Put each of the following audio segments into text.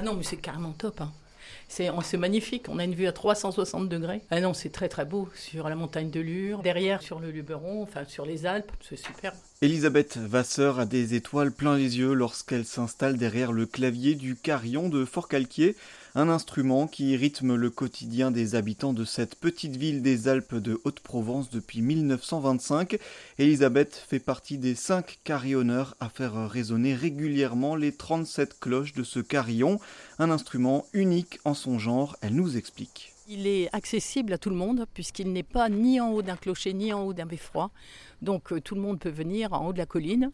Ah non, mais c'est carrément top. Hein. C'est magnifique, on a une vue à 360 degrés. Ah non, c'est très très beau sur la montagne de Lure, derrière sur le Luberon, enfin sur les Alpes, c'est superbe. Elisabeth Vasseur a des étoiles plein les yeux lorsqu'elle s'installe derrière le clavier du carillon de Fort-Calquier, un instrument qui rythme le quotidien des habitants de cette petite ville des Alpes de Haute-Provence depuis 1925. Elisabeth fait partie des cinq carillonneurs à faire résonner régulièrement les 37 cloches de ce carillon, un instrument unique en son genre, elle nous explique. Il est accessible à tout le monde puisqu'il n'est pas ni en haut d'un clocher ni en haut d'un beffroi. Donc euh, tout le monde peut venir en haut de la colline.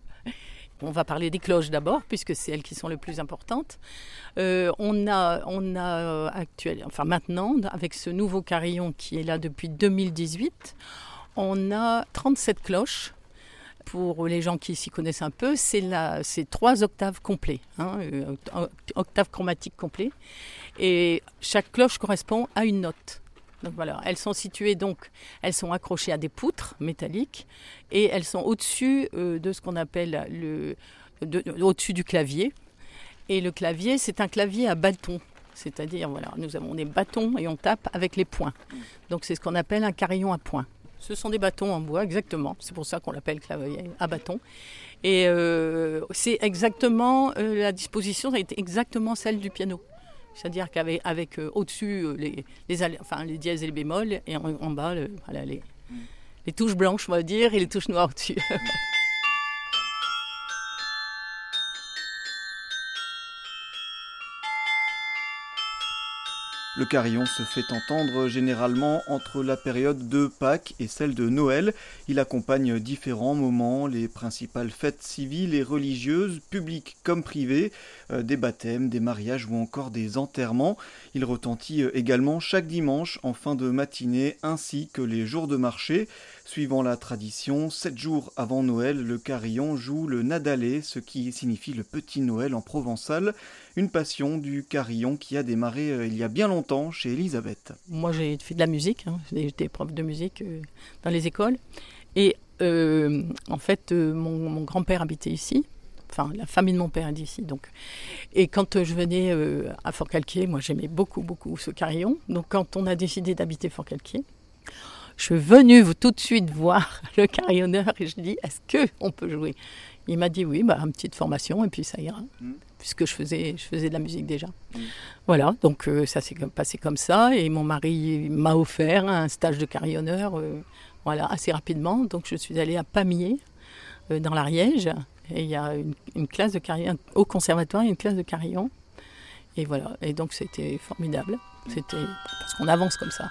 On va parler des cloches d'abord, puisque c'est elles qui sont les plus importantes. Euh, on a, on euh, enfin maintenant, avec ce nouveau carillon qui est là depuis 2018, on a 37 cloches. Pour les gens qui s'y connaissent un peu, c'est trois octaves complets, hein, octaves chromatiques complets. Et chaque cloche correspond à une note. Elles sont situées donc, elles sont accrochées à des poutres métalliques et elles sont au-dessus euh, de ce qu'on appelle le, au-dessus du clavier. Et le clavier, c'est un clavier à bâton. C'est-à-dire, voilà, nous avons des bâtons et on tape avec les poings. Donc c'est ce qu'on appelle un carillon à poings. Ce sont des bâtons en bois, exactement. C'est pour ça qu'on l'appelle clavier à bâton. Et euh, c'est exactement, euh, la disposition a été exactement celle du piano. C'est-à-dire qu'avec avec, euh, au-dessus euh, les, les, enfin, les dièses et les bémols, et en, bas voilà, les, les touches blanches, on va dire, et les touches noires au-dessus. Le carillon se fait entendre généralement entre la période de Pâques et celle de Noël. Il accompagne différents moments, les principales fêtes civiles et religieuses, publiques comme privées, euh, des baptêmes, des mariages ou encore des enterrements. Il retentit euh, également chaque dimanche en fin de matinée ainsi que les jours de marché. Suivant la tradition, sept jours avant Noël, le carillon joue le nadalé, ce qui signifie le petit Noël en provençal, une passion du carillon qui a démarré euh, il y a bien longtemps chez Elisabeth. Moi j'ai fait de la musique, hein. j'étais prof de musique euh, dans les écoles, et euh, en fait mon, grand-père habitait ici, enfin la famille de mon père est d'ici. Donc. Et quand je venais à Fort-Calquier, moi j'aimais beaucoup, beaucoup ce carillon. Donc quand on a décidé d'habiter Fort-Calquier, je suis venue tout de suite voir le carillonneur et je dis est-ce que on peut jouer? Il m'a dit oui, bah, une petite formation et puis ça ira, mm. puisque je faisais, je faisais de la musique déjà. Mm. Voilà, donc euh, ça s'est passé comme ça et mon mari m'a offert un stage de carillonneur euh, voilà, assez rapidement. Donc je suis allée à Pamiers, euh, dans l'Ariège, et il y a une, classe de carillon, au conservatoire, il y a une classe de carillon. Et voilà, et donc c'était formidable. C'était parce qu'on avance comme ça.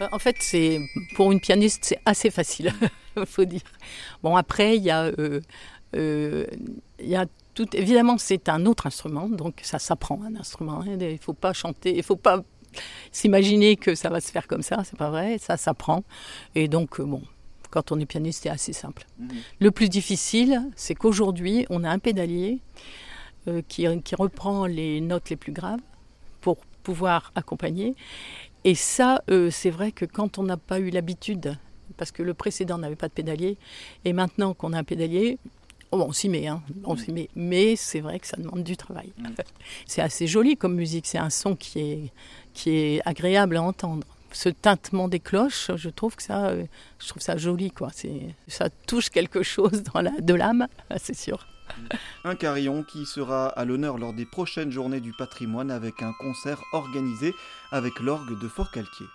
En fait, c'est pour une pianiste, c'est assez facile, faut dire. Bon, après, il y a, euh, euh, il y a tout. Évidemment, c'est un autre instrument, donc ça s'apprend un instrument. Hein. Il ne faut pas chanter, il faut pas s'imaginer que ça va se faire comme ça. C'est pas vrai, ça s'apprend. Et donc, bon, quand on est pianiste, c'est assez simple. Mmh. Le plus difficile, c'est qu'aujourd'hui, on a un pédalier qui, qui reprend les notes les plus graves pour pouvoir accompagner. Et ça, euh, c'est vrai que quand on n'a pas eu l'habitude, parce que le précédent n'avait pas de pédalier, et maintenant qu'on a un pédalier, oh, on s'y met, hein, on s'y met. Mais c'est vrai que ça demande du travail. Mm. C'est assez joli comme musique, c'est un son qui est, qui est agréable à entendre. Ce tintement des cloches, je trouve que ça, euh, je trouve ça joli, quoi. C'est, ça touche quelque chose dans la, de l'âme, c'est sûr. Un carillon qui sera à l'honneur lors des prochaines journées du patrimoine avec un concert organisé avec l'orgue de Fort-Calquier.